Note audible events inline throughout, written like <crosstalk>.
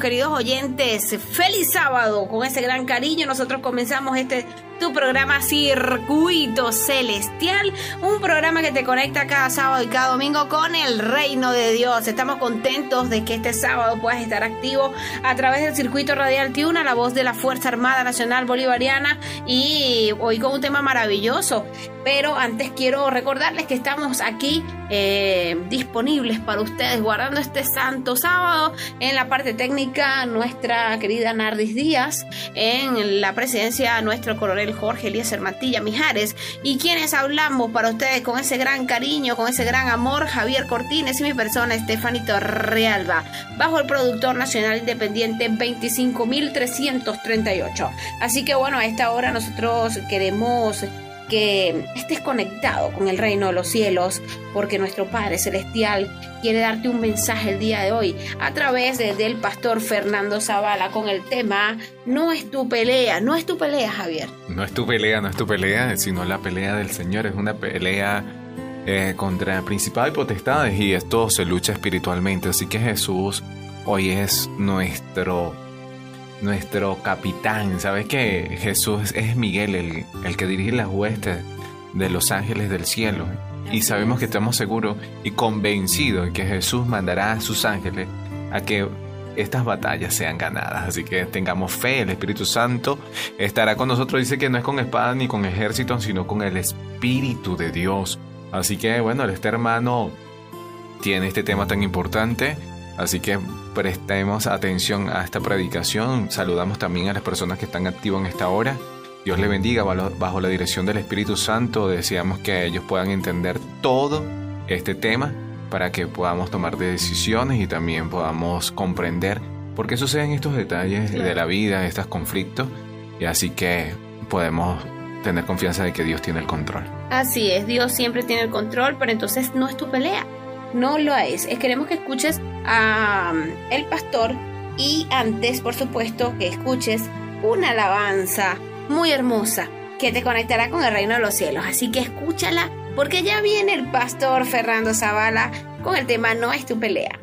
queridos oyentes. Feliz sábado. Con ese gran cariño nosotros comenzamos este tu programa Circuito Celestial, un programa que te conecta cada sábado y cada domingo con el reino de Dios. Estamos contentos de que este sábado puedas estar activo a través del Circuito Radial Tiuna, la voz de la Fuerza Armada Nacional Bolivariana y hoy con un tema maravilloso. Pero antes quiero recordarles que estamos aquí eh, disponibles para ustedes guardando este santo sábado en la parte técnica nuestra querida Nardis Díaz, en la presidencia nuestro coronel Jorge Eliezer Matilla Mijares y quienes hablamos para ustedes con ese gran cariño, con ese gran amor, Javier Cortines y mi persona Estefanito Realba, bajo el productor nacional independiente 25.338. Así que bueno, a esta hora nosotros queremos que estés conectado con el reino de los cielos, porque nuestro Padre Celestial quiere darte un mensaje el día de hoy a través del pastor Fernando Zavala con el tema No es tu pelea, no es tu pelea, Javier. No es tu pelea, no es tu pelea, sino la pelea del Señor, es una pelea eh, contra principal y potestades y esto se lucha espiritualmente, así que Jesús hoy es nuestro nuestro capitán. ¿Sabes que Jesús es Miguel, el, el que dirige las huestes de los ángeles del cielo? Y sabemos que estamos seguros y convencidos de que Jesús mandará a sus ángeles a que estas batallas sean ganadas. Así que tengamos fe, el Espíritu Santo estará con nosotros. Dice que no es con espada ni con ejército, sino con el Espíritu de Dios. Así que bueno, este hermano tiene este tema tan importante Así que prestemos atención a esta predicación. Saludamos también a las personas que están activas en esta hora. Dios le bendiga bajo la dirección del Espíritu Santo. Deseamos que ellos puedan entender todo este tema para que podamos tomar decisiones y también podamos comprender por qué suceden estos detalles de la vida, estos conflictos. Y así que podemos tener confianza de que Dios tiene el control. Así es, Dios siempre tiene el control, pero entonces no es tu pelea. No lo es. queremos que escuches a um, el pastor y antes, por supuesto, que escuches una alabanza muy hermosa que te conectará con el reino de los cielos. Así que escúchala porque ya viene el pastor Fernando Zavala con el tema No es tu pelea.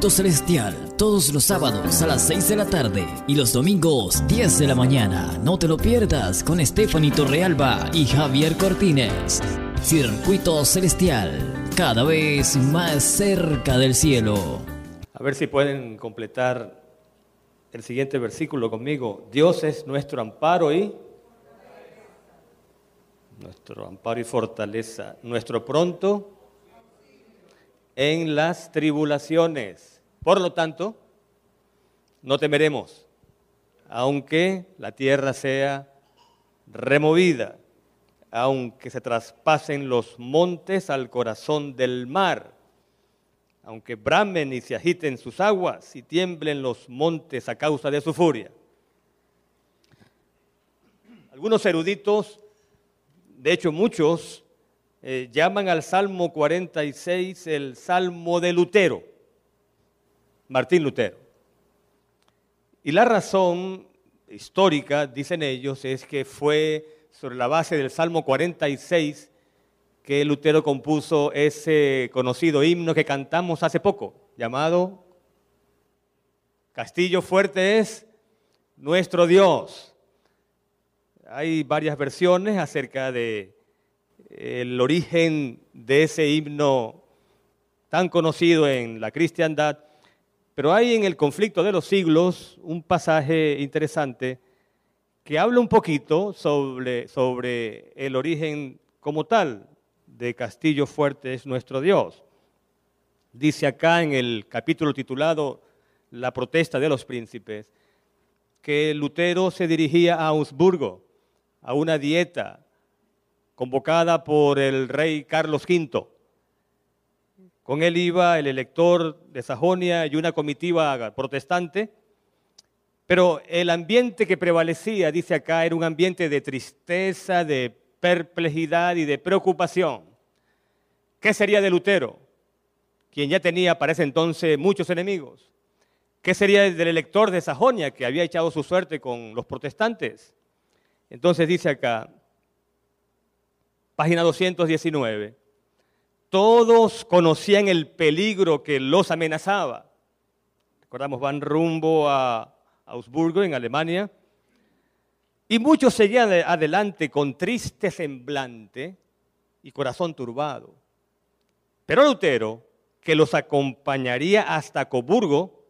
Circuito Celestial, todos los sábados a las 6 de la tarde y los domingos 10 de la mañana. No te lo pierdas con Stephanie Torrealba y Javier Cortines. Circuito Celestial, cada vez más cerca del cielo. A ver si pueden completar el siguiente versículo conmigo. Dios es nuestro amparo y nuestro amparo y fortaleza, nuestro pronto en las tribulaciones. Por lo tanto, no temeremos, aunque la tierra sea removida, aunque se traspasen los montes al corazón del mar, aunque bramen y se agiten sus aguas y tiemblen los montes a causa de su furia. Algunos eruditos, de hecho muchos, eh, llaman al Salmo 46 el Salmo de Lutero, Martín Lutero. Y la razón histórica, dicen ellos, es que fue sobre la base del Salmo 46 que Lutero compuso ese conocido himno que cantamos hace poco, llamado Castillo fuerte es nuestro Dios. Hay varias versiones acerca de el origen de ese himno tan conocido en la cristiandad, pero hay en el conflicto de los siglos un pasaje interesante que habla un poquito sobre, sobre el origen como tal de Castillo Fuerte es nuestro Dios. Dice acá en el capítulo titulado La protesta de los príncipes, que Lutero se dirigía a Augsburgo, a una dieta convocada por el rey Carlos V. Con él iba el elector de Sajonia y una comitiva protestante, pero el ambiente que prevalecía, dice acá, era un ambiente de tristeza, de perplejidad y de preocupación. ¿Qué sería de Lutero, quien ya tenía para ese entonces muchos enemigos? ¿Qué sería del elector de Sajonia, que había echado su suerte con los protestantes? Entonces dice acá, página 219. Todos conocían el peligro que los amenazaba. Recordamos, van rumbo a Augsburgo, en Alemania, y muchos seguían adelante con triste semblante y corazón turbado. Pero Lutero, que los acompañaría hasta Coburgo,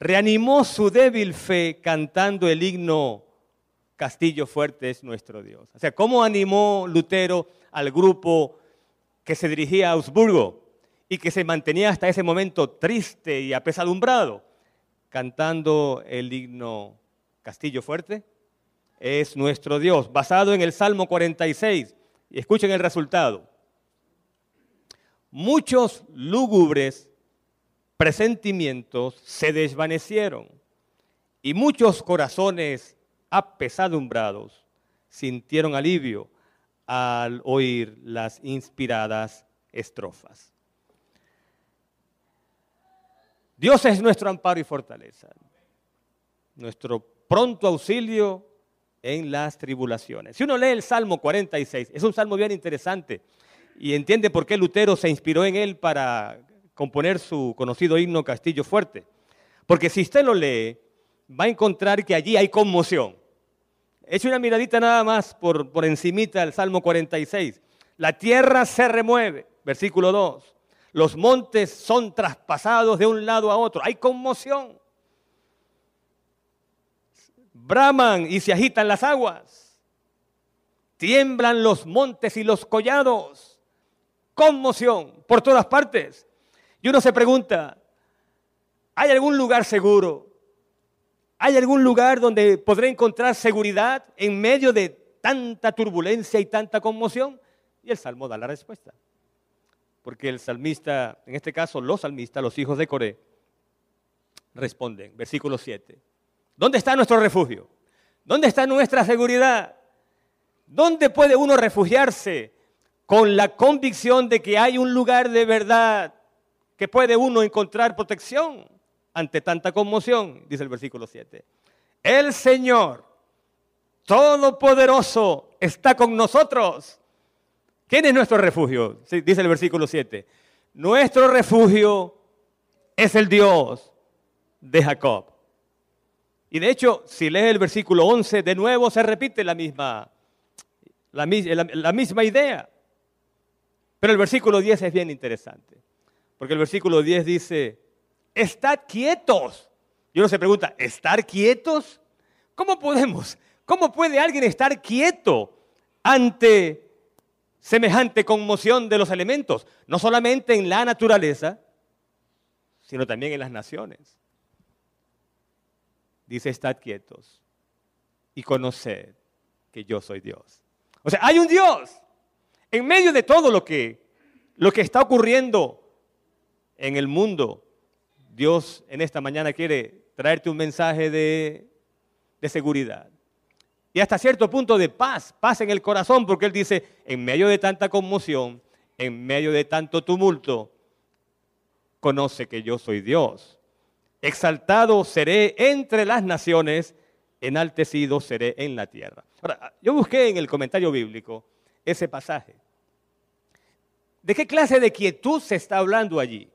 reanimó su débil fe cantando el himno castillo fuerte es nuestro Dios. O sea, ¿cómo animó Lutero al grupo que se dirigía a Augsburgo y que se mantenía hasta ese momento triste y apesadumbrado, cantando el himno Castillo fuerte? Es nuestro Dios, basado en el Salmo 46. Y escuchen el resultado. Muchos lúgubres presentimientos se desvanecieron y muchos corazones apesadumbrados, sintieron alivio al oír las inspiradas estrofas. Dios es nuestro amparo y fortaleza, nuestro pronto auxilio en las tribulaciones. Si uno lee el Salmo 46, es un salmo bien interesante y entiende por qué Lutero se inspiró en él para componer su conocido himno Castillo Fuerte. Porque si usted lo lee, va a encontrar que allí hay conmoción. Eche una miradita nada más por, por encimita del Salmo 46. La tierra se remueve, versículo 2. Los montes son traspasados de un lado a otro. Hay conmoción. Braman y se agitan las aguas. Tiemblan los montes y los collados. Conmoción por todas partes. Y uno se pregunta, ¿hay algún lugar seguro? ¿Hay algún lugar donde podré encontrar seguridad en medio de tanta turbulencia y tanta conmoción? Y el Salmo da la respuesta. Porque el salmista, en este caso los salmistas, los hijos de Coré, responden, versículo 7. ¿Dónde está nuestro refugio? ¿Dónde está nuestra seguridad? ¿Dónde puede uno refugiarse con la convicción de que hay un lugar de verdad que puede uno encontrar protección? Ante tanta conmoción, dice el versículo 7. El Señor Todopoderoso está con nosotros. ¿Quién es nuestro refugio? Dice el versículo 7. Nuestro refugio es el Dios de Jacob. Y de hecho, si lees el versículo 11, de nuevo se repite la misma, la, la misma idea. Pero el versículo 10 es bien interesante, porque el versículo 10 dice, estad quietos. Y uno se pregunta, ¿estar quietos? ¿Cómo podemos? ¿Cómo puede alguien estar quieto ante semejante conmoción de los elementos? No solamente en la naturaleza, sino también en las naciones. Dice, estad quietos y conoced que yo soy Dios. O sea, hay un Dios en medio de todo lo que, lo que está ocurriendo en el mundo. Dios en esta mañana quiere traerte un mensaje de, seguridad y hasta cierto punto de paz, paz en el corazón, porque Él dice, en medio de tanta conmoción, en medio de tanto tumulto, conoce que yo soy Dios. Exaltado seré entre las naciones, enaltecido seré en la tierra. Ahora, yo busqué en el comentario bíblico ese pasaje. ¿De qué clase de quietud se está hablando allí?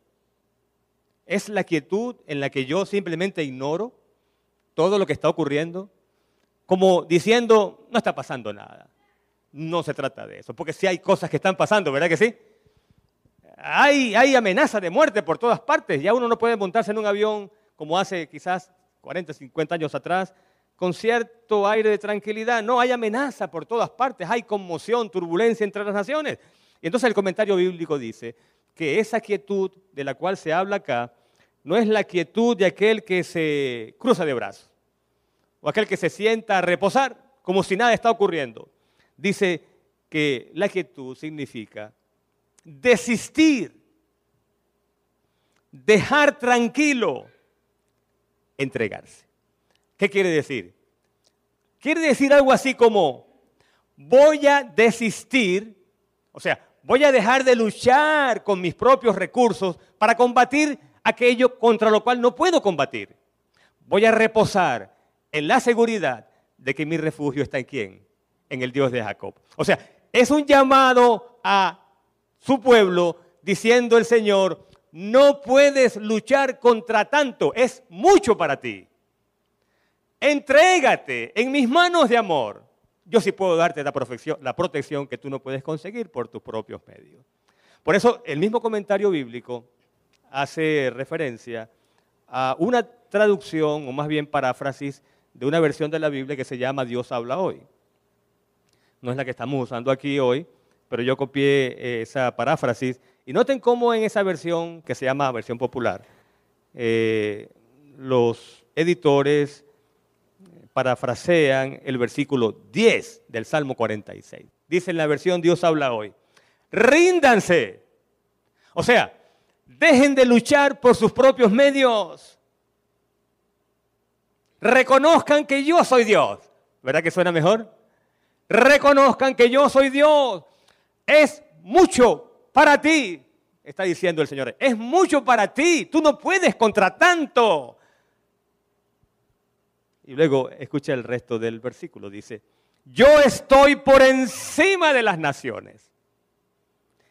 ¿Es la quietud en la que yo simplemente ignoro todo lo que está ocurriendo? Como diciendo, no está pasando nada. No se trata de eso, porque sí hay cosas que están pasando, ¿verdad que sí? Hay, hay amenaza de muerte por todas partes. Ya uno no puede montarse en un avión como hace quizás 40, 50 años atrás, con cierto aire de tranquilidad. No, hay amenaza por todas partes, hay conmoción, turbulencia entre las naciones. Y entonces el comentario bíblico dice que esa quietud de la cual se habla acá no es la quietud de aquel que se cruza de brazos o aquel que se sienta a reposar como si nada está ocurriendo. Dice que la quietud significa desistir, dejar tranquilo, entregarse. ¿Qué quiere decir? Quiere decir algo así como, voy a desistir, o sea, voy a dejar de luchar con mis propios recursos para combatir aquello contra lo cual no puedo combatir. Voy a reposar en la seguridad de que mi refugio está en quién? En el Dios de Jacob. O sea, es un llamado a su pueblo, diciendo el Señor, no puedes luchar contra tanto, es mucho para ti. Entrégate en mis manos de amor. Yo sí puedo darte la, protección que tú no puedes conseguir por tus propios medios. Por eso el mismo comentario bíblico hace referencia a una traducción, o más bien paráfrasis, de una versión de la Biblia que se llama Dios habla hoy. No es la que estamos usando aquí hoy, pero yo copié eh, esa paráfrasis. Y noten cómo en esa versión, que se llama versión popular, eh, los editores parafrasean el versículo 10 del Salmo 46. Dice en la versión Dios habla hoy, ríndanse. O sea, dejen de luchar por sus propios medios. Reconozcan que yo soy Dios. ¿Verdad que suena mejor? Reconozcan que yo soy Dios es mucho para ti, está diciendo el Señor. Es mucho para ti, tú no puedes contra tanto. Y luego escucha el resto del versículo, dice, yo estoy por encima de las naciones.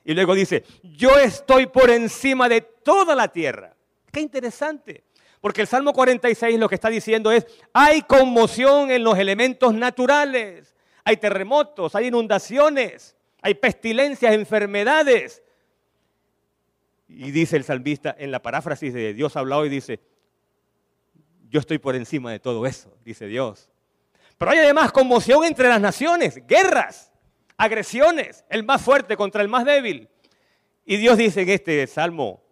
Y luego dice, yo estoy por encima de toda la tierra. Qué interesante. Porque el Salmo 46 lo que está diciendo es, hay conmoción en los elementos naturales, hay terremotos, hay inundaciones, hay pestilencias, enfermedades. Y dice el salmista en la paráfrasis de Dios habla hoy, dice, yo estoy por encima de todo eso, dice Dios. Pero hay además conmoción entre las naciones, guerras, agresiones, el más fuerte contra el más débil. Y Dios dice en este salmo,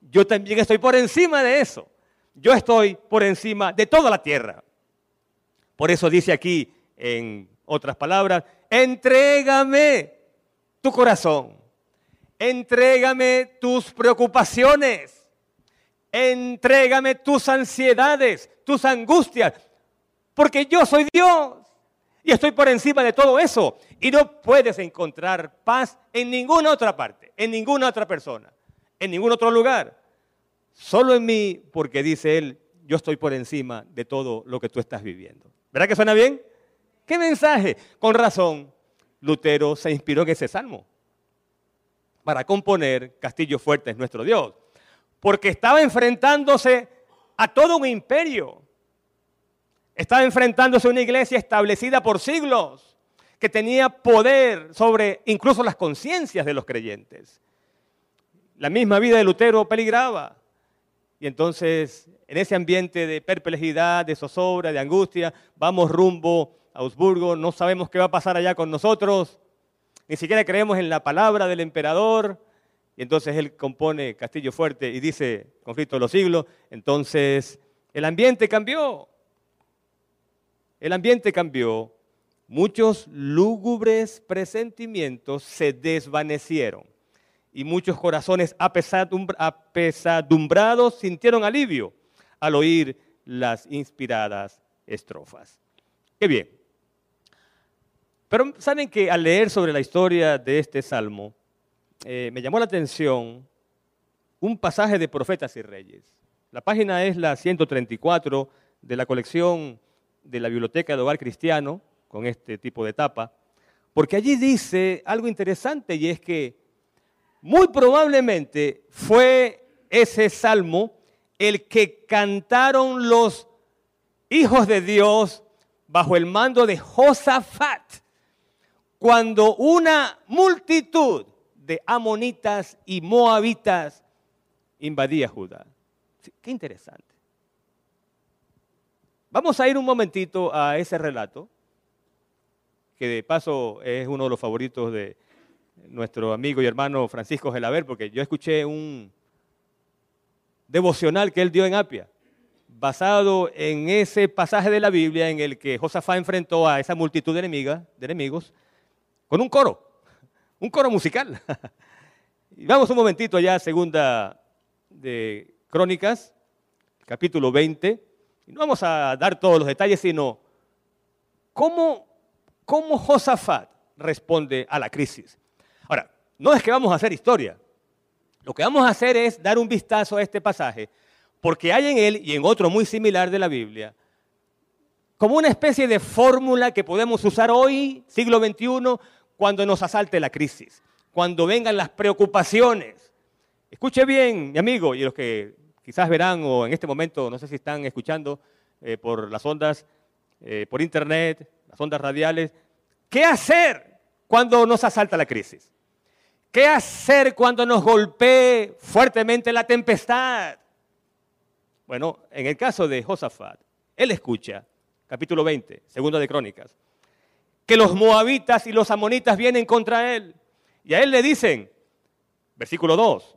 yo también estoy por encima de eso. Yo estoy por encima de toda la tierra. Por eso dice aquí, en otras palabras, entrégame tu corazón, entrégame tus preocupaciones, entrégame tus ansiedades, tus angustias, porque yo soy Dios y estoy por encima de todo eso. Y no puedes encontrar paz en ninguna otra parte, en ninguna otra persona, en ningún otro lugar. Solo en mí, porque dice él, yo estoy por encima de todo lo que tú estás viviendo. ¿Verdad que suena bien? ¿Qué mensaje? Con razón, Lutero se inspiró en ese salmo para componer Castillo Fuerte es nuestro Dios. Porque estaba enfrentándose a todo un imperio. Estaba enfrentándose a una iglesia establecida por siglos, que tenía poder sobre incluso las conciencias de los creyentes. La misma vida de Lutero peligraba. Y entonces, en ese ambiente de perplejidad, de zozobra, de angustia, vamos rumbo a Augsburgo, no sabemos qué va a pasar allá con nosotros, ni siquiera creemos en la palabra del emperador. Y entonces él compone Castillo Fuerte y dice, conflicto de los siglos, entonces el ambiente cambió. El ambiente cambió. Muchos lúgubres presentimientos se desvanecieron y muchos corazones apesadumbrados sintieron alivio al oír las inspiradas estrofas. Qué bien. Pero saben que al leer sobre la historia de este salmo, eh, me llamó la atención un pasaje de Profetas y Reyes. La página es la 134 de la colección de la Biblioteca de Hogar Cristiano, con este tipo de tapa, porque allí dice algo interesante y es que muy probablemente fue ese salmo el que cantaron los hijos de Dios bajo el mando de Josafat, cuando una multitud de amonitas y moabitas invadía Judá. Qué interesante. Vamos a ir un momentito a ese relato, que de paso es uno de los favoritos de nuestro amigo y hermano Francisco Gelaber, porque yo escuché un devocional que él dio en Apia, basado en ese pasaje de la Biblia en el que Josafá enfrentó a esa multitud de, de enemigos con un coro, un coro musical. <laughs> y vamos un momentito allá, segunda de Crónicas, capítulo 20 y no vamos a dar todos los detalles, sino cómo, cómo Josafat responde a la crisis. Ahora, no es que vamos a hacer historia. Lo que vamos a hacer es dar un vistazo a este pasaje, porque hay en él y en otro muy similar de la Biblia, como una especie de fórmula que podemos usar hoy, siglo XXI, cuando nos asalte la crisis, cuando vengan las preocupaciones. Escuche bien, mi amigo, y los que quizás verán o en este momento, no sé si están escuchando eh, por las ondas, eh, por internet, las ondas radiales, ¿qué hacer cuando nos asalta la crisis? ¿Qué hacer cuando nos golpee fuertemente la tempestad? Bueno, en el caso de Josafat, él escucha, capítulo 20, segunda de Crónicas, que los moabitas y los amonitas vienen contra él. Y a él le dicen, versículo 2,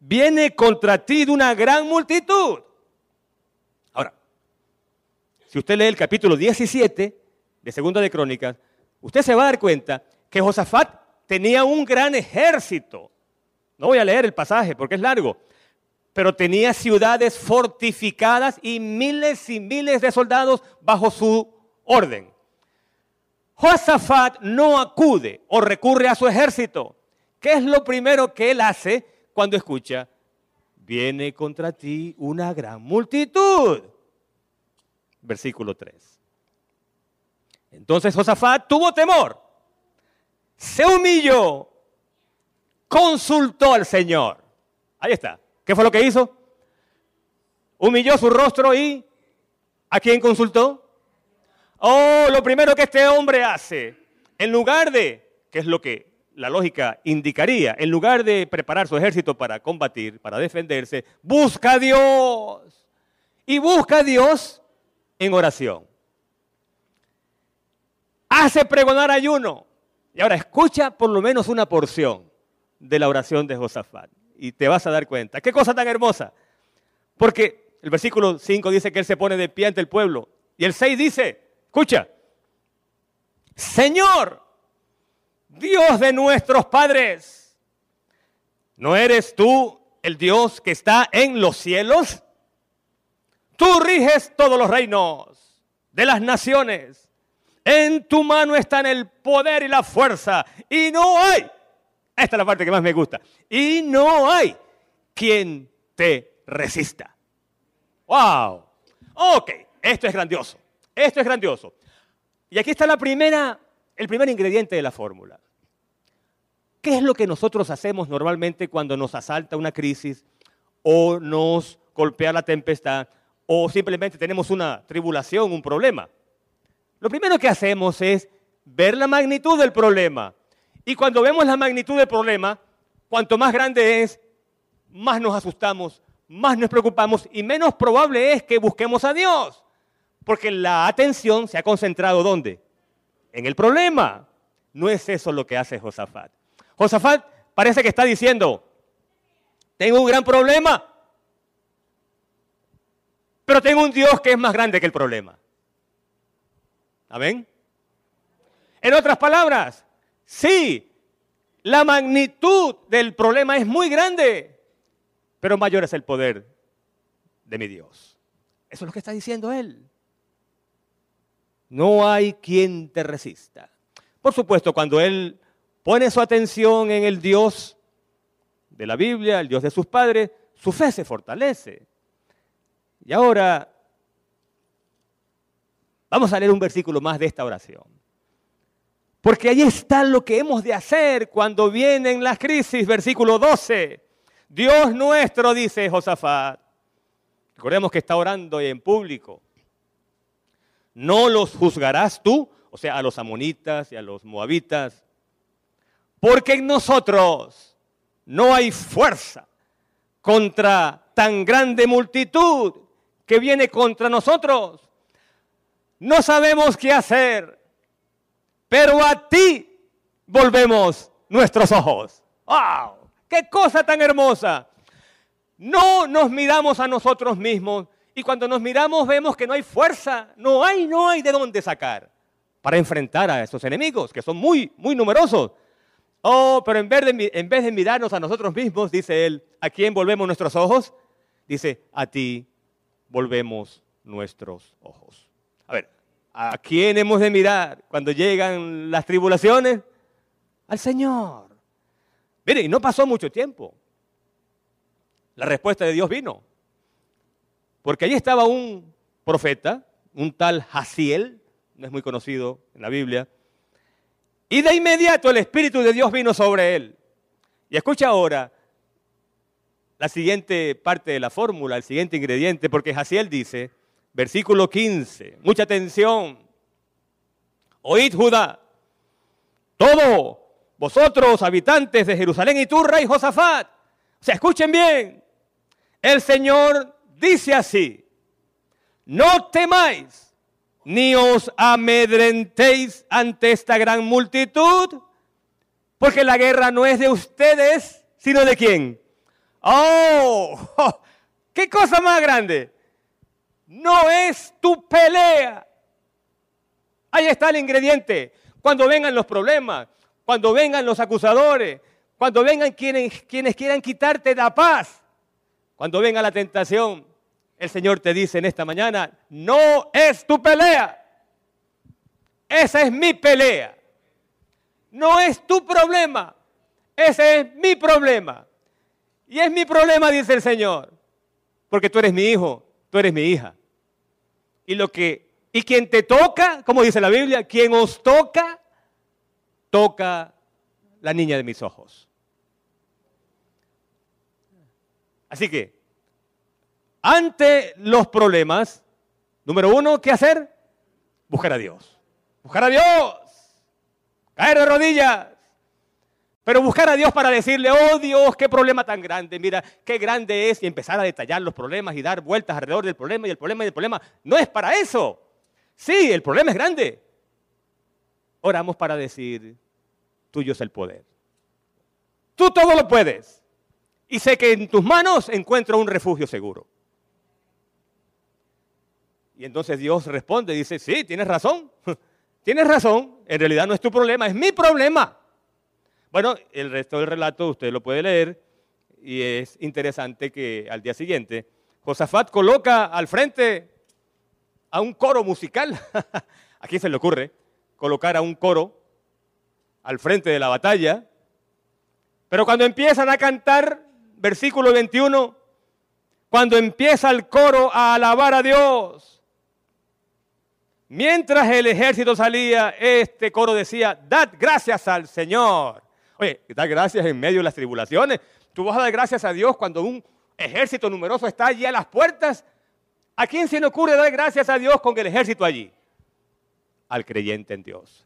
viene contra ti de una gran multitud. Ahora, si usted lee el capítulo 17 de Segunda de Crónicas, usted se va a dar cuenta que Josafat tenía un gran ejército. No voy a leer el pasaje porque es largo, pero tenía ciudades fortificadas y miles y miles de soldados bajo su orden. Josafat no acude o recurre a su ejército. ¿Qué es lo primero que él hace? cuando escucha, viene contra ti una gran multitud. Versículo 3. Entonces Josafat tuvo temor, se humilló, consultó al Señor. Ahí está. ¿Qué fue lo que hizo? Humilló su rostro y ¿a quién consultó? Oh, lo primero que este hombre hace, en lugar de, ¿qué es lo que la lógica indicaría, en lugar de preparar su ejército para combatir, para defenderse, busca a Dios. Y busca a Dios en oración. Hace pregonar ayuno. Y ahora escucha por lo menos una porción de la oración de Josafat. Y te vas a dar cuenta. Qué cosa tan hermosa. Porque el versículo 5 dice que él se pone de pie ante el pueblo. Y el 6 dice, escucha, Señor, Dios de nuestros padres, ¿no eres tú el Dios que está en los cielos? Tú riges todos los reinos de las naciones. En tu mano están el poder y la fuerza. Y no hay, esta es la parte que más me gusta, y no hay quien te resista. ¡Wow! Ok, esto es grandioso. Esto es grandioso. Y aquí está la primera el primer ingrediente de la fórmula. ¿Qué es lo que nosotros hacemos normalmente cuando nos asalta una crisis o nos golpea la tempestad o simplemente tenemos una tribulación, un problema. Lo primero que hacemos es ver la magnitud del problema. Y cuando vemos la magnitud del problema, cuanto más grande es, más nos asustamos, más nos preocupamos y menos probable es que busquemos a Dios. Porque la atención se ha concentrado ¿dónde? En el problema. No es eso lo que hace Josafat. Josafat parece que está diciendo, tengo un gran problema, pero tengo un Dios que es más grande que el problema. ¿Amén? En otras palabras, sí, la magnitud del problema es muy grande, pero mayor es el poder de mi Dios. Eso es lo que está diciendo él. No hay quien te resista. Por supuesto, cuando él pone su atención en el Dios de la Biblia, el Dios de sus padres, su fe se fortalece. Y ahora vamos a leer un versículo más de esta oración. Porque ahí está lo que hemos de hacer cuando vienen las crisis, versículo 12. Dios nuestro, dice Josafat. Recordemos que está orando en público. No los juzgarás tú, o sea, a los amonitas y a los moabitas, porque en nosotros no hay fuerza contra tan grande multitud que viene contra nosotros. No sabemos qué hacer, pero a ti volvemos nuestros ojos. ¡Wow! ¡Qué cosa tan hermosa! No nos miramos a nosotros mismos y cuando nos miramos vemos que no hay fuerza, no hay, no hay de dónde sacar para enfrentar a esos enemigos que son muy, muy numerosos. Oh, pero en vez, de, en vez de mirarnos a nosotros mismos, dice él, ¿a quién volvemos nuestros ojos? Dice, a ti volvemos nuestros ojos. A ver, ¿a quién hemos de mirar cuando llegan las tribulaciones? Al Señor. Mire, y no pasó mucho tiempo. La respuesta de Dios vino. Porque allí estaba un profeta, un tal Jaciel, no es muy conocido en la Biblia, y de inmediato el Espíritu de Dios vino sobre él. Y escucha ahora la siguiente parte de la fórmula, el siguiente ingrediente, porque Jaciel dice, versículo 15, mucha atención, oíd Judá, todo vosotros habitantes de Jerusalén y tú, rey Josafat, o sea, escuchen bien, el Señor dice así, no temáis ni os amedrentéis ante esta gran multitud, porque la guerra no es de ustedes, sino de quién. Oh, <laughs> qué cosa más grande. No es tu pelea. Ahí está el ingrediente. Cuando vengan los problemas, cuando vengan los acusadores, cuando vengan quienes, quienes quieran quitarte la paz, cuando venga la tentación, el Señor te dice en esta mañana, no es tu pelea. Esa es mi pelea. No es tu problema. Ese es mi problema. Y es mi problema, dice el Señor. Porque tú eres mi hijo, tú eres mi hija. Y lo que y quien te toca, como dice la Biblia, quien os toca, toca la niña de mis ojos. Así que ante los problemas, número uno, ¿qué hacer? Buscar a Dios. Buscar a Dios. Caer de rodillas. Pero buscar a Dios para decirle, oh Dios, qué problema tan grande, mira, qué grande es, y empezar a detallar los problemas y dar vueltas alrededor del problema y el problema y el problema. No es para eso. Sí, el problema es grande. Oramos para decir, tuyo es el poder. Tú todo lo puedes. Y sé que en tus manos encuentro un refugio seguro. Y entonces Dios responde, dice, sí, tienes razón, <laughs> tienes razón, en realidad no es tu problema, es mi problema. Bueno, el resto del relato usted lo puede leer y es interesante que al día siguiente Josafat coloca al frente a un coro musical. <laughs> ¿A quién se le ocurre colocar a un coro al frente de la batalla? Pero cuando empiezan a cantar, versículo 21, cuando empieza el coro a alabar a Dios, Mientras el ejército salía, este coro decía, dad gracias al Señor. Oye, dad gracias en medio de las tribulaciones. Tú vas a dar gracias a Dios cuando un ejército numeroso está allí a las puertas. ¿A quién se le ocurre dar gracias a Dios con el ejército allí? Al creyente en Dios.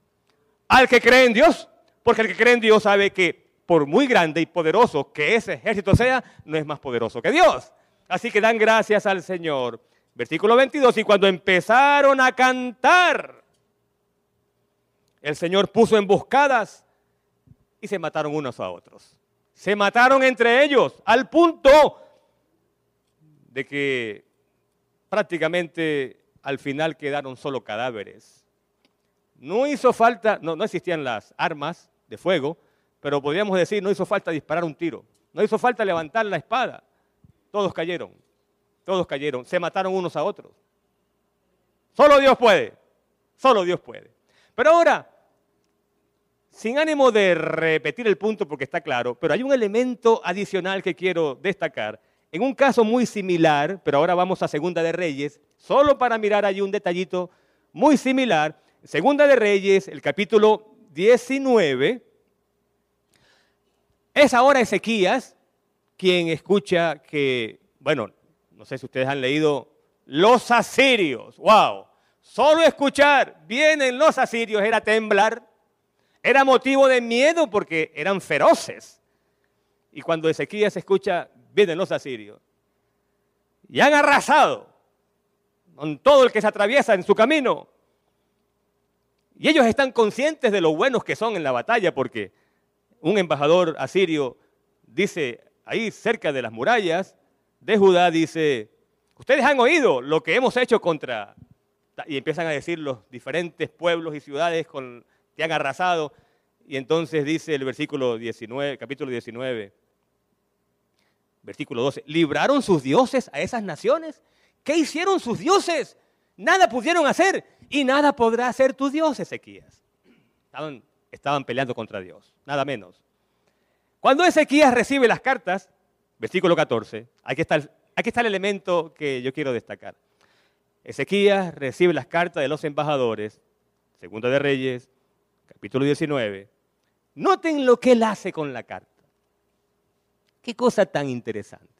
Al que cree en Dios, porque el que cree en Dios sabe que por muy grande y poderoso que ese ejército sea, no es más poderoso que Dios. Así que dan gracias al Señor. Versículo 22, y cuando empezaron a cantar, el Señor puso emboscadas y se mataron unos a otros. Se mataron entre ellos al punto de que prácticamente al final quedaron solo cadáveres. No hizo falta, no, no existían las armas de fuego, pero podríamos decir, no hizo falta disparar un tiro, no hizo falta levantar la espada. Todos cayeron, todos cayeron, se mataron unos a otros. Solo Dios puede, solo Dios puede. Pero ahora, sin ánimo de repetir el punto porque está claro, pero hay un elemento adicional que quiero destacar en un caso muy similar, pero ahora vamos a Segunda de Reyes, solo para mirar allí un detallito muy similar. Segunda de Reyes, el capítulo 19, es ahora Ezequías quien escucha que, bueno, no sé si ustedes han leído los asirios, wow, solo escuchar, vienen los asirios, era temblar, era motivo de miedo porque eran feroces. Y cuando Ezequías escucha, vienen los asirios. Y han arrasado con todo el que se atraviesa en su camino. Y ellos están conscientes de lo buenos que son en la batalla, porque un embajador asirio dice ahí cerca de las murallas de Judá, dice, ustedes han oído lo que hemos hecho contra... Y empiezan a decir los diferentes pueblos y ciudades con, que han arrasado. Y entonces dice el versículo 19, capítulo 19, Versículo 12. ¿Libraron sus dioses a esas naciones? ¿Qué hicieron sus dioses? Nada pudieron hacer y nada podrá hacer tu Dios, Ezequías. Estaban, estaban peleando contra Dios, nada menos. Cuando Ezequías recibe las cartas, versículo 14, aquí está, el, elemento que yo quiero destacar. Ezequías recibe las cartas de los embajadores, Segunda de Reyes, capítulo 19. Noten lo que él hace con la carta. Qué cosa tan interesante.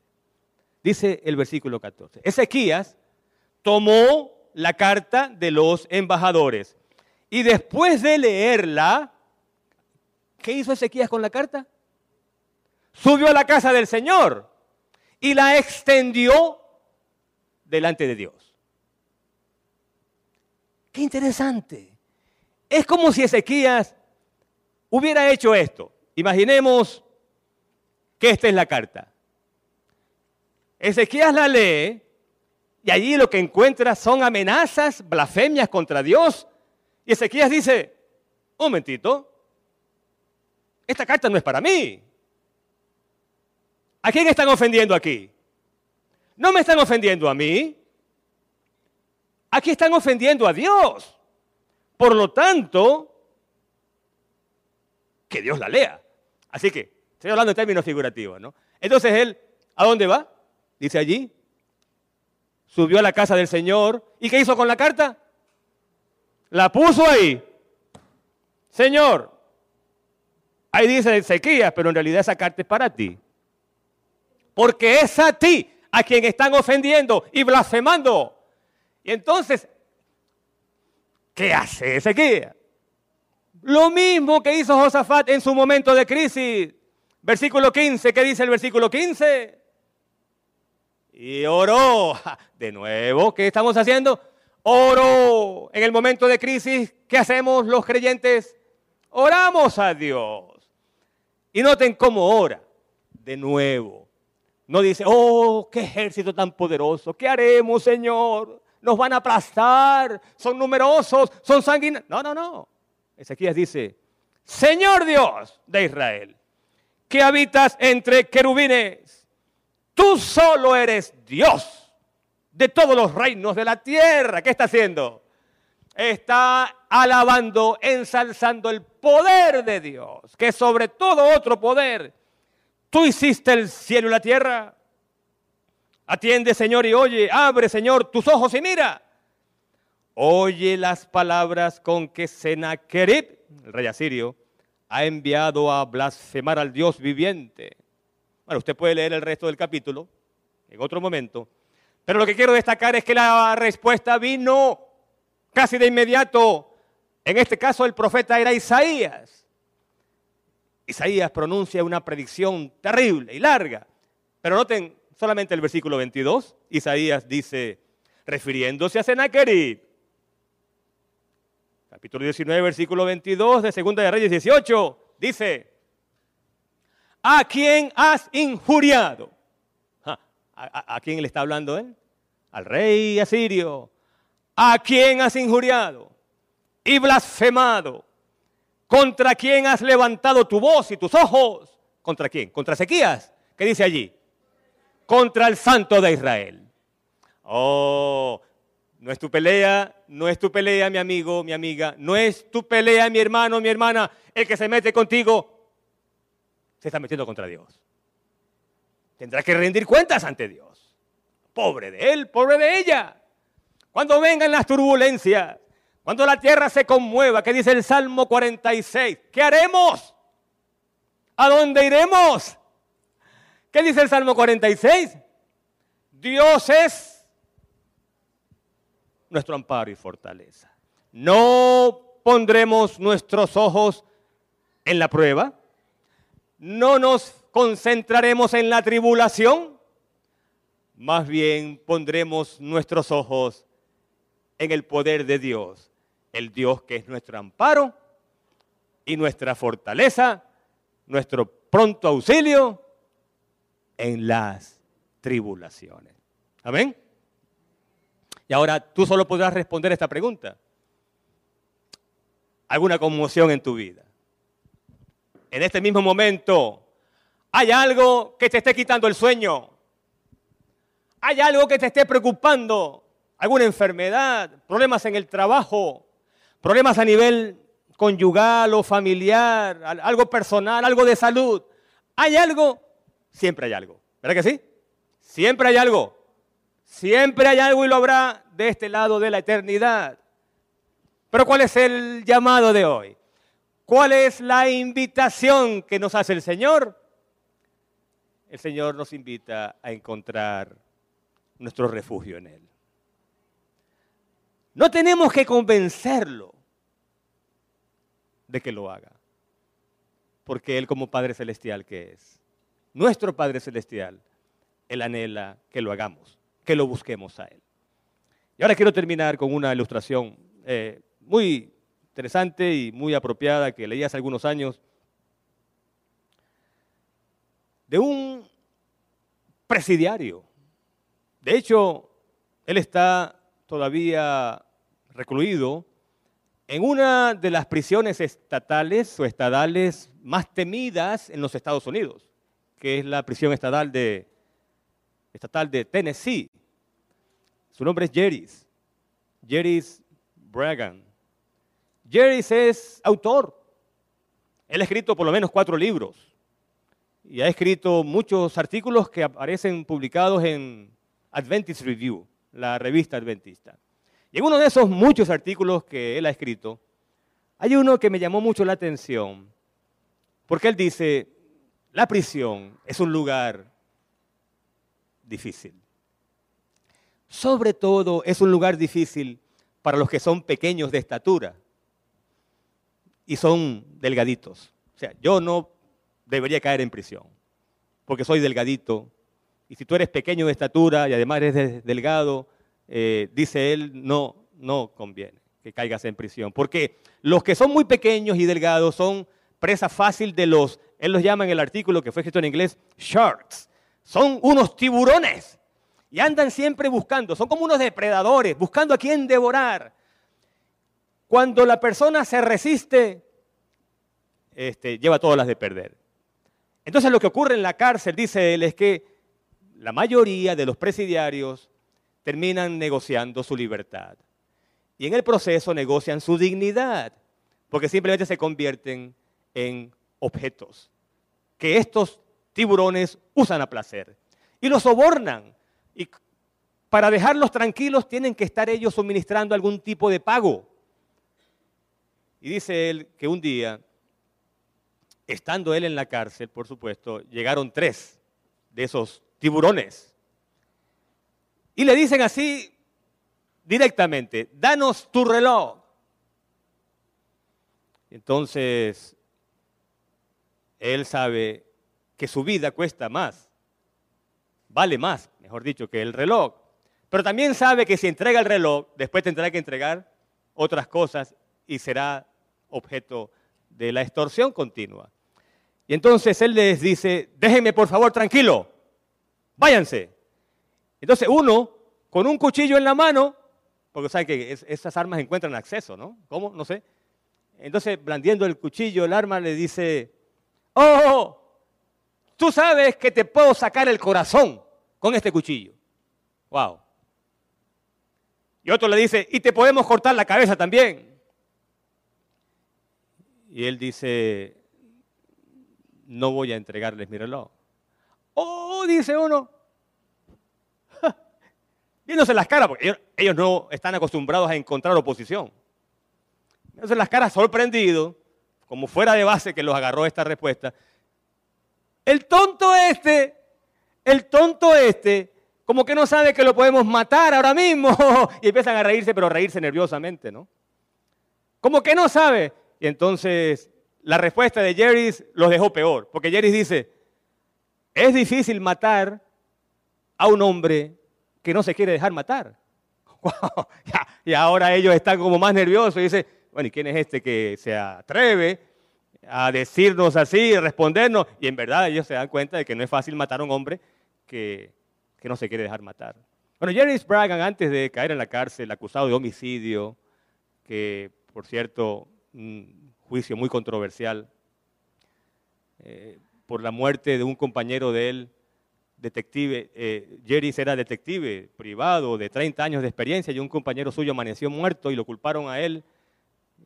Dice el versículo 14. Ezequías tomó la carta de los embajadores y después de leerla, ¿qué hizo Ezequías con la carta? Subió a la casa del Señor y la extendió delante de Dios. Qué interesante. Es como si Ezequías hubiera hecho esto. Imaginemos que esta es la carta. Ezequías la lee y allí lo que encuentra son amenazas, blasfemias contra Dios. Y Ezequías dice, un momentito, esta carta no es para mí. ¿A quién están ofendiendo aquí? No me están ofendiendo a mí. Aquí están ofendiendo a Dios. Por lo tanto, que Dios la lea. Así que Estoy hablando en términos figurativos, ¿no? Entonces él, ¿a dónde va? Dice allí. Subió a la casa del Señor. ¿Y qué hizo con la carta? La puso ahí. Señor, ahí dice Ezequías, pero en realidad esa carta es para ti. Porque es a ti a quien están ofendiendo y blasfemando. Y entonces, ¿qué hace Ezequías? Lo mismo que hizo Josafat en su momento de crisis. Versículo 15, ¿qué dice el versículo 15? Y oró. <laughs> De nuevo, ¿qué estamos haciendo? Oró. En el momento de crisis, ¿qué hacemos los creyentes? Oramos a Dios. Y noten cómo ora. De nuevo. No dice, oh, qué ejército tan poderoso. ¿Qué haremos, Señor? Nos van a aplastar. Son numerosos, son sanguinarios. No, no, no. Ezequías dice, Señor Dios de Israel que habitas entre querubines. Tú solo eres Dios de todos los reinos de la tierra. ¿Qué está haciendo? Está alabando, ensalzando el poder de Dios, que sobre todo otro poder. Tú hiciste el cielo y la tierra. Atiende, Señor, y oye. Abre, Señor, tus ojos y mira. Oye las palabras con que Sennacherib, el rey asirio, ha enviado a blasfemar al Dios viviente. Bueno, usted puede leer el resto del capítulo en otro momento. Pero lo que quiero destacar es que la respuesta vino casi de inmediato. En este caso el profeta era Isaías. Isaías pronuncia una predicción terrible y larga. Pero noten solamente el versículo 22. Isaías dice, refiriéndose a Sennacherib, capítulo 19, versículo 22 de Segunda de Reyes 18, dice, ¿a quién has injuriado? ¿A, quién le está hablando él? Al rey asirio. ¿A quién has injuriado y blasfemado? ¿Contra quién has levantado tu voz y tus ojos? ¿Contra quién? ¿Contra Ezequías? ¿Qué dice allí? Contra el santo de Israel. Oh, no es tu pelea, no es tu pelea, mi amigo, mi amiga, no es tu pelea, mi hermano, mi hermana, el que se mete contigo, se está metiendo contra Dios. Tendrá que rendir cuentas ante Dios. Pobre de él, pobre de ella. Cuando vengan las turbulencias, cuando la tierra se conmueva, ¿qué dice el Salmo 46? ¿Qué haremos? ¿A dónde iremos? ¿Qué dice el Salmo 46? Dios es nuestro amparo y fortaleza. No pondremos nuestros ojos en la prueba. No nos concentraremos en la tribulación, más bien pondremos nuestros ojos en el poder de Dios, el Dios que es nuestro amparo y nuestra fortaleza, nuestro pronto auxilio en las tribulaciones. Amén. Y ahora tú solo podrás responder esta pregunta. ¿Alguna conmoción en tu vida? En este mismo momento, hay algo que te esté quitando el sueño. Hay algo que te esté preocupando. Alguna enfermedad, problemas en el trabajo, problemas a nivel conyugal o familiar, algo personal, algo de salud. Hay algo, siempre hay algo. ¿Verdad que sí? Siempre hay algo. Siempre hay algo y lo habrá de este lado de la eternidad. Pero ¿cuál es el llamado de hoy? ¿Cuál es la invitación que nos hace el Señor? el Señor nos invita a encontrar nuestro refugio en Él. No tenemos que convencerlo de que lo haga, porque Él como Padre Celestial que es, nuestro Padre Celestial, Él anhela que lo hagamos, que lo busquemos a Él. Y ahora quiero terminar con una ilustración eh, muy interesante y muy apropiada que leí hace algunos años de un presidiario. De hecho, él está todavía recluido en una de las prisiones estatales o estadales más temidas en los Estados Unidos, que es la prisión estatal de, Tennessee. Su nombre es Jerry's, Jerry's Bragan. Jerry's es autor. Él ha escrito por lo menos cuatro libros y ha escrito muchos artículos que aparecen publicados en Adventist Review, la revista adventista. Y en uno de esos muchos artículos que él ha escrito, hay uno que me llamó mucho la atención, porque él dice, la prisión es un lugar difícil. Sobre todo es un lugar difícil para los que son pequeños de estatura y son delgaditos. O sea, yo no debería caer en prisión, porque soy delgadito. Y si tú eres pequeño de estatura y además eres delgado, eh, dice él, no, no conviene que caigas en prisión. Porque los que son muy pequeños y delgados son presa fácil de los, él los llama en el artículo que fue escrito en inglés, sharks. Son unos tiburones y andan siempre buscando, son como unos depredadores, buscando a quién devorar. Cuando la persona se resiste, este, lleva todas las de perder. Entonces lo que ocurre en la cárcel, dice él, es que la mayoría de los presidiarios terminan negociando su libertad. Y en el proceso negocian su dignidad, porque simplemente se convierten en objetos que estos tiburones usan a placer. Y los sobornan. Y para dejarlos tranquilos tienen que estar ellos suministrando algún tipo de pago. Y dice él que un día Estando él en la cárcel, por supuesto, llegaron tres de esos tiburones Y le dicen así directamente, danos tu reloj. Entonces, él sabe que su vida cuesta más, vale más, mejor dicho, que el reloj. Pero también sabe que si entrega el reloj, después tendrá que entregar otras cosas y será objeto de la extorsión continua. Y entonces él les dice, déjenme por favor tranquilo, váyanse. Entonces uno, con un cuchillo en la mano, porque sabe que esas armas encuentran acceso, ¿no? ¿Cómo? No sé. Entonces, blandiendo el cuchillo, el arma le dice, oh, tú sabes que te puedo sacar el corazón con este cuchillo. Wow. Y otro le dice, y te podemos cortar la cabeza también. Y él dice, no voy a entregarles mi reloj. Oh, dice uno, viéndose las caras, porque ellos, no están acostumbrados a encontrar oposición. Viéndose las caras sorprendidos, como fuera de base que los agarró esta respuesta. El tonto este, el tonto este, como que no sabe que lo podemos matar ahora mismo. <laughs> Y empiezan a reírse, pero a reírse nerviosamente, ¿no? Como que no sabe. Y entonces la respuesta de Jerry los dejó peor, porque Jerry dice, es difícil matar a un hombre que no se quiere dejar matar. <laughs> y ahora ellos están como más nerviosos y dicen, bueno, ¿y quién es este que se atreve a decirnos así, respondernos? Y en verdad ellos se dan cuenta de que no es fácil matar a un hombre que, que no se quiere dejar matar. Bueno, Jerry Spragan, antes de caer en la cárcel, acusado de homicidio, que por cierto, juicio muy controversial eh, por la muerte de un compañero de él, detective. Eh, Jerry era detective privado de 30 años de experiencia y un compañero suyo amaneció muerto y lo culparon a él.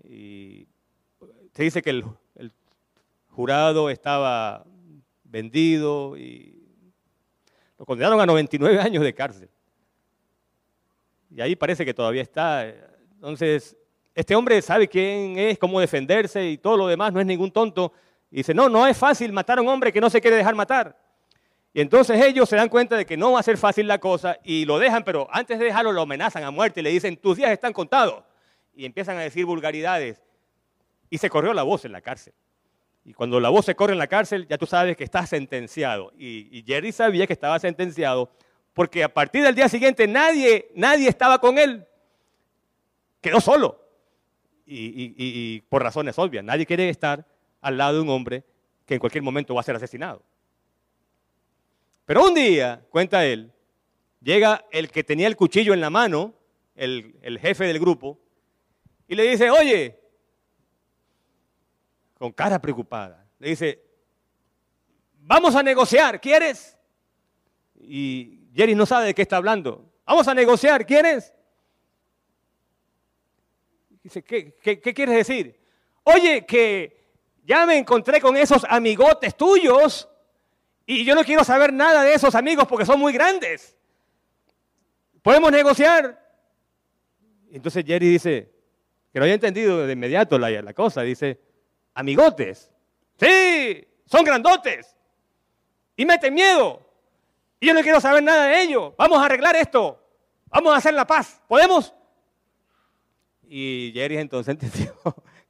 Se dice que el, el jurado estaba vendido y lo condenaron a 99 años de cárcel. Y ahí parece que todavía está. Entonces, este hombre sabe quién es, cómo defenderse y todo lo demás, no es ningún tonto. Y dice, no, no es fácil matar a un hombre que no se quiere dejar matar. Y entonces ellos se dan cuenta de que no va a ser fácil la cosa y lo dejan, pero antes de dejarlo lo amenazan a muerte y le dicen, tus días están contados. Y empiezan a decir vulgaridades. Y se corrió la voz en la cárcel. Y cuando la voz se corre en la cárcel, ya tú sabes que está sentenciado. Y, y Jerry sabía que estaba sentenciado porque a partir del día siguiente nadie, nadie estaba con él. Quedó solo y, por razones obvias. Nadie quiere estar al lado de un hombre que en cualquier momento va a ser asesinado. Pero un día, cuenta él, llega el que tenía el cuchillo en la mano, el, el jefe del grupo, y le dice, oye, con cara preocupada, le dice, vamos a negociar, ¿quieres? Y Jerry no sabe de qué está hablando. Vamos a negociar, ¿quieres? Dice, ¿qué, quieres decir? Oye, que ya me encontré con esos amigotes tuyos y yo no quiero saber nada de esos amigos porque son muy grandes. ¿Podemos negociar? Entonces Jerry dice, que no había entendido de inmediato la, cosa, dice, amigotes. Sí, son grandotes. Y meten miedo. Y yo no quiero saber nada de ellos. Vamos a arreglar esto. Vamos a hacer la paz. ¿Podemos? Y Jerry entonces <laughs> entendió,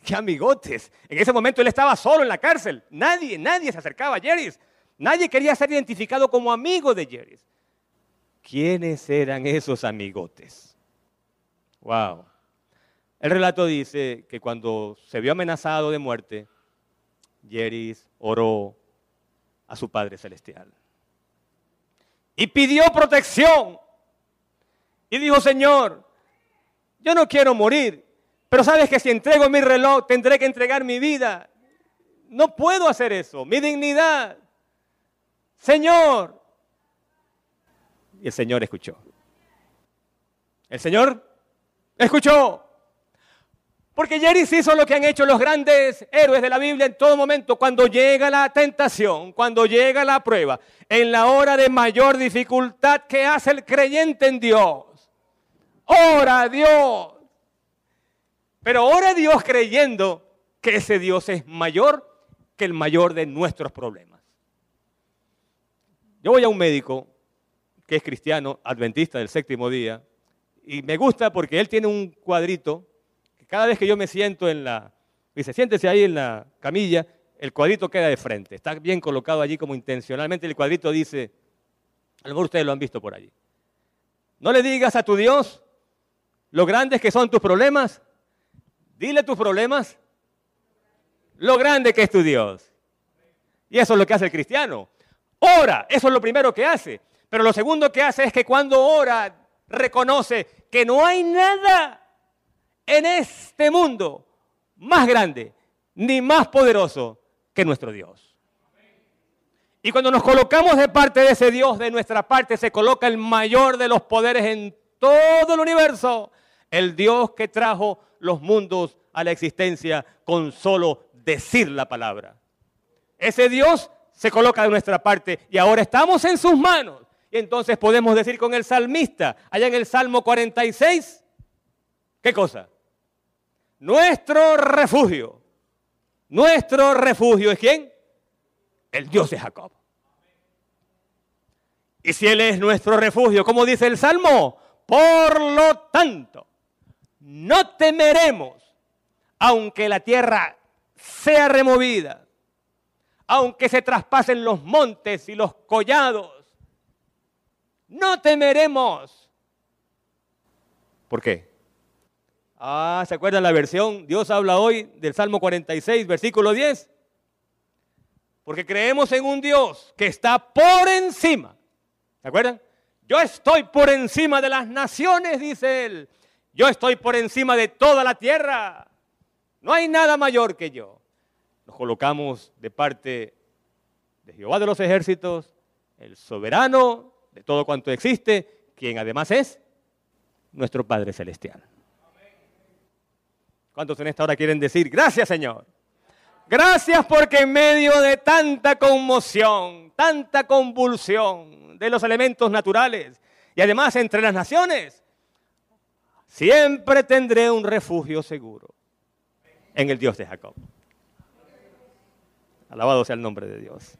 qué amigotes. En ese momento él estaba solo en la cárcel. Nadie, nadie se acercaba a Jerry. Nadie quería ser identificado como amigo de Jerry. ¿Quiénes eran esos amigotes? Wow. El relato dice que cuando se vio amenazado de muerte, Jerry oró a su Padre Celestial. Y pidió protección. Y dijo, Señor, yo no quiero morir, pero sabes que si entrego mi reloj tendré que entregar mi vida. No puedo hacer eso, mi dignidad. Señor. Y el Señor escuchó. El Señor escuchó. Porque Jerry hizo lo que han hecho los grandes héroes de la Biblia en todo momento. Cuando llega la tentación, cuando llega la prueba, en la hora de mayor dificultad que hace el creyente en Dios, ora a Dios. Pero ora a Dios creyendo que ese Dios es mayor que el mayor de nuestros problemas. Yo voy a un médico que es cristiano, adventista del séptimo día, y me gusta porque él tiene un cuadrito, que cada vez que yo me siento en la, dice, siéntese ahí en la camilla, el cuadrito queda de frente, está bien colocado allí como intencionalmente, el cuadrito dice, a lo mejor ustedes lo han visto por allí. No le digas a tu Dios lo grandes que son tus problemas, dile tus problemas, lo grande que es tu Dios. Y eso es lo que hace el cristiano. Ora, eso es lo primero que hace. Pero lo segundo que hace es que cuando ora reconoce que no hay nada en este mundo más grande ni más poderoso que nuestro Dios. Y cuando nos colocamos de parte de ese Dios, de nuestra parte, se coloca el mayor de los poderes en todo el universo, el Dios que trajo los mundos a la existencia con solo decir la palabra. Ese Dios se coloca de nuestra parte y ahora estamos en sus manos. Y entonces podemos decir con el salmista, allá en el Salmo 46, ¿qué cosa? Nuestro refugio. Nuestro refugio es quién? El Dios de Jacob. Y si Él es nuestro refugio, como dice el Salmo, por lo tanto, no temeremos, aunque la tierra sea removida, aunque se traspasen los montes y los collados, no temeremos. ¿Por qué? Ah, ¿se acuerdan la versión? Dios habla hoy del Salmo 46, versículo 10. Porque creemos en un Dios que está por encima. ¿Se acuerdan? Yo estoy por encima de las naciones, dice él. Yo estoy por encima de toda la tierra. No hay nada mayor que yo. Nos colocamos de parte de Jehová de los ejércitos, el soberano de todo cuanto existe, quien además es nuestro Padre Celestial. ¿Cuántos en esta hora quieren decir, gracias Señor? Gracias porque en medio de tanta conmoción, tanta convulsión de los elementos naturales y además entre las naciones, siempre tendré un refugio seguro en el Dios de Jacob. Alabado sea el nombre de Dios.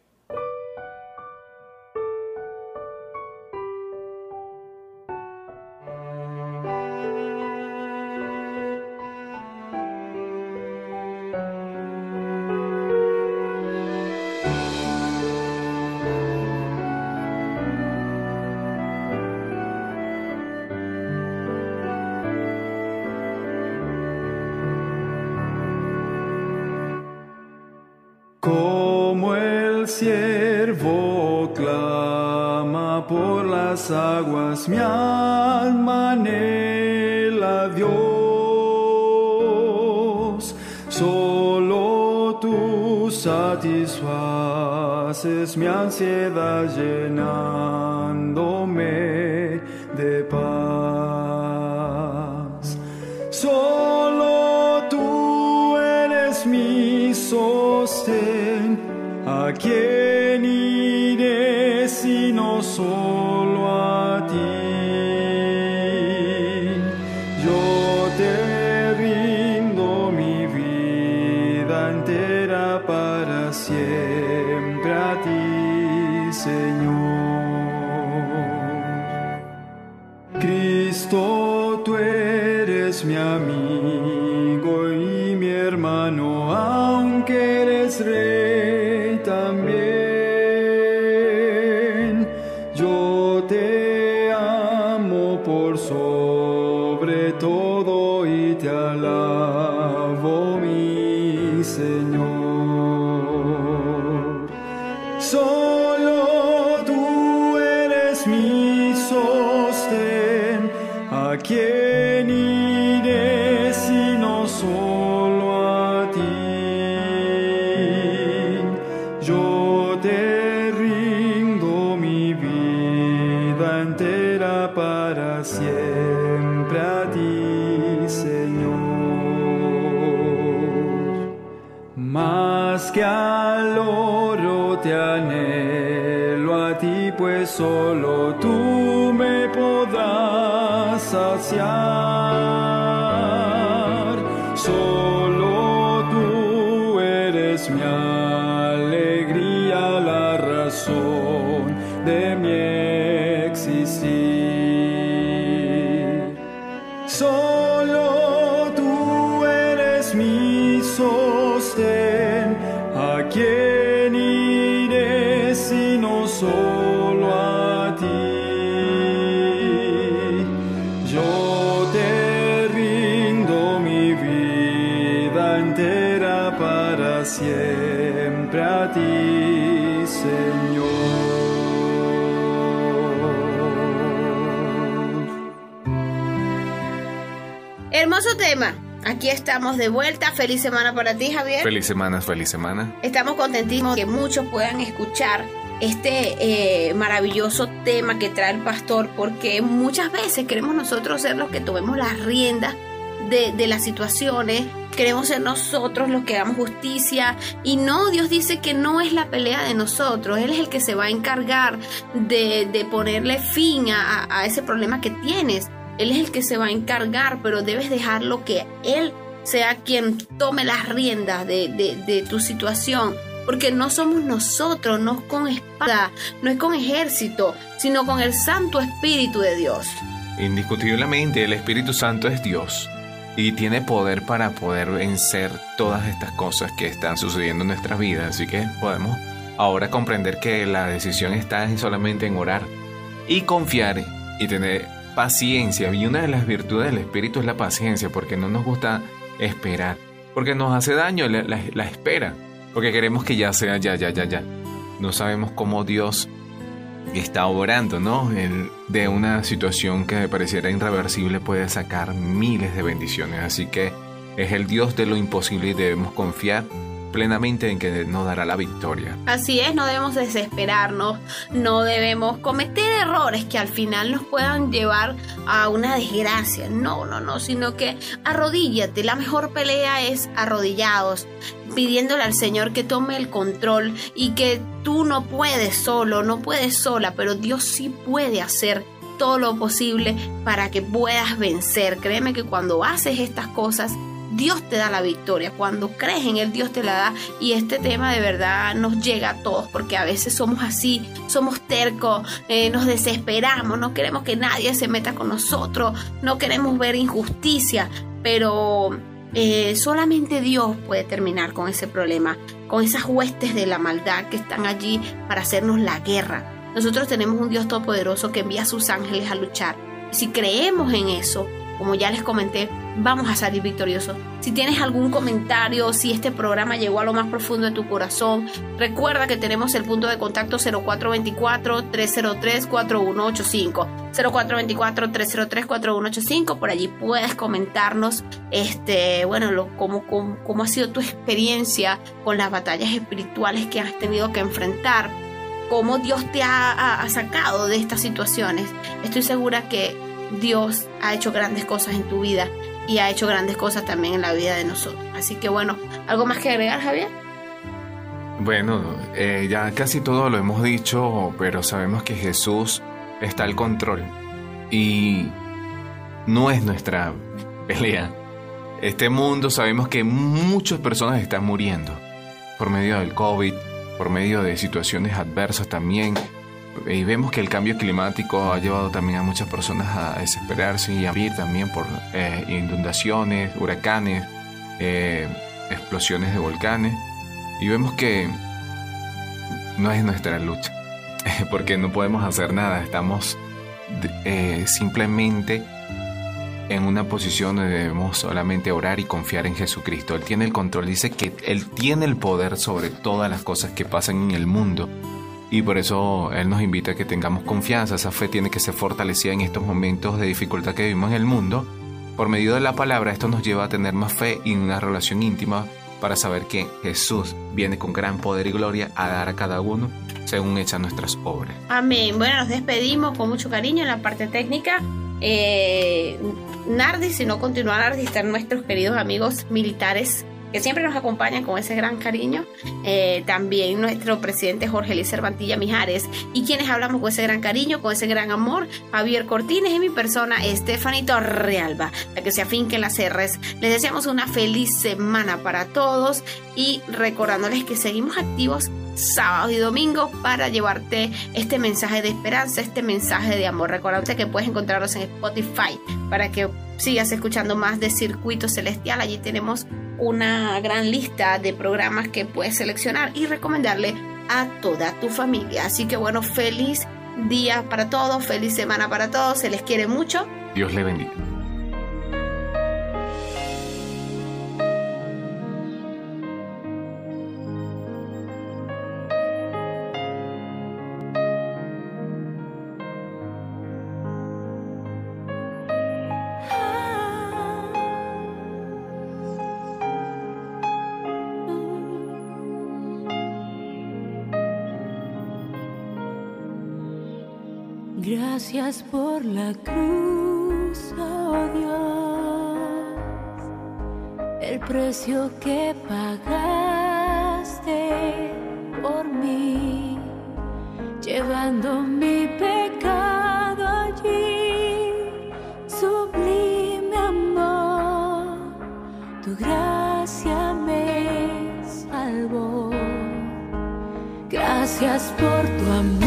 Sostén. ¿A quién solo a podrás Hermoso tema. Aquí estamos de vuelta. Feliz semana para ti, Javier. Feliz semana, feliz semana. Estamos contentísimos que muchos puedan escuchar este eh, maravilloso tema que trae el pastor, porque muchas veces queremos nosotros ser los que tomemos las riendas de, de las situaciones, queremos ser nosotros los que hagamos justicia y no, Dios dice que no es la pelea de nosotros, Él es el que se va a encargar de, de ponerle fin a, a ese problema que tienes, Él es el que se va a encargar, pero debes dejarlo que Él sea quien tome las riendas de, de, tu situación porque no somos nosotros, no es con espada, no es con ejército, sino con el Santo Espíritu de Dios. Indiscutiblemente el Espíritu Santo es Dios y tiene poder para poder vencer todas estas cosas que están sucediendo en nuestra vida. Así que podemos ahora comprender que la decisión está solamente en orar y confiar y tener paciencia. Y una de las virtudes del Espíritu es la paciencia, porque no nos gusta esperar, porque nos hace daño la, la, la espera, porque queremos que ya sea ya, ya, ya, ya. No sabemos cómo Dios está obrando, ¿no? El, de una situación que pareciera irreversible puede sacar miles de bendiciones. Así que es el Dios de lo imposible y debemos confiar plenamente en que nos dará la victoria. Así es, no debemos desesperarnos, no debemos cometer errores que al final nos puedan llevar a una desgracia. No, no, no, sino que arrodíllate. La mejor pelea es arrodillados, pidiéndole al Señor que tome el control y que tú no puedes solo, no puedes sola, pero Dios sí puede hacer todo lo posible para que puedas vencer. Créeme que cuando haces estas cosas, Dios te da la victoria. Cuando crees en Él, Dios te la da. Y este tema de verdad nos llega a todos, porque a veces somos así, somos tercos, eh, nos desesperamos, no queremos que nadie se meta con nosotros, no queremos ver injusticia, pero eh, solamente Dios puede terminar con ese problema, con esas huestes de la maldad que están allí para hacernos la guerra. Nosotros tenemos un Dios todopoderoso que envía a sus ángeles a luchar. Si creemos en eso, como ya les comenté, vamos a salir victoriosos. Si tienes algún comentario, si este programa llegó a lo más profundo de tu corazón, recuerda que tenemos el punto de contacto 0424-303-4185. 0424-303-4185. Por allí puedes comentarnos, este, bueno, lo, cómo, cómo, ha sido tu experiencia con las batallas espirituales que has tenido que enfrentar, cómo Dios te ha sacado de estas situaciones. Estoy segura que Dios ha hecho grandes cosas en tu vida y ha hecho grandes cosas también en la vida de nosotros. Así que bueno, ¿algo más que agregar, Javier? Bueno, eh, ya casi todo lo hemos dicho, pero sabemos que Jesús está al control y no es nuestra pelea. Este mundo sabemos que muchas personas están muriendo por medio del COVID, por medio de situaciones adversas también, y vemos que el cambio climático ha llevado también a muchas personas a desesperarse y a vivir también por eh, inundaciones, huracanes, eh, explosiones de volcanes. Y vemos que no es nuestra lucha, <laughs> porque no podemos hacer nada, estamos eh, simplemente en una posición donde debemos solamente orar y confiar en Jesucristo. Él tiene el control, dice que Él tiene el poder sobre todas las cosas que pasan en el mundo y por eso Él nos invita a que tengamos confianza. Esa fe tiene que ser fortalecida en estos momentos de dificultad que vivimos en el mundo. Por medio de la palabra, esto nos lleva a tener más fe y una relación íntima para saber que Jesús viene con gran poder y gloria a dar a cada uno según hechas nuestras obras. Amén. Bueno, nos despedimos con mucho cariño en la parte técnica. Eh, Nardi, si no continúa Nardi, están nuestros queridos amigos militares que siempre nos acompañan con ese gran cariño. Eh, también nuestro presidente Jorge Luis Cervantilla Mijares y quienes hablamos con ese gran cariño, con ese gran amor, Javier Cortines y mi persona, Estefanito Realba, la que se afinque en las R's. Les deseamos una feliz semana para todos y recordándoles que seguimos activos sábados y domingos para llevarte este mensaje de esperanza, este mensaje de amor. Recuerda que puedes encontrarnos en Spotify para que sigas escuchando más de Circuito Celestial. Allí tenemos una gran lista de programas que puedes seleccionar y recomendarle a toda tu familia. Así que bueno, feliz día para todos, feliz semana para todos, se les quiere mucho. Dios le bendiga. Gracias por la cruz, oh Dios, el precio que pagaste por mí, llevando mi pecado allí, sublime amor, tu gracia me salvó. Gracias por tu amor.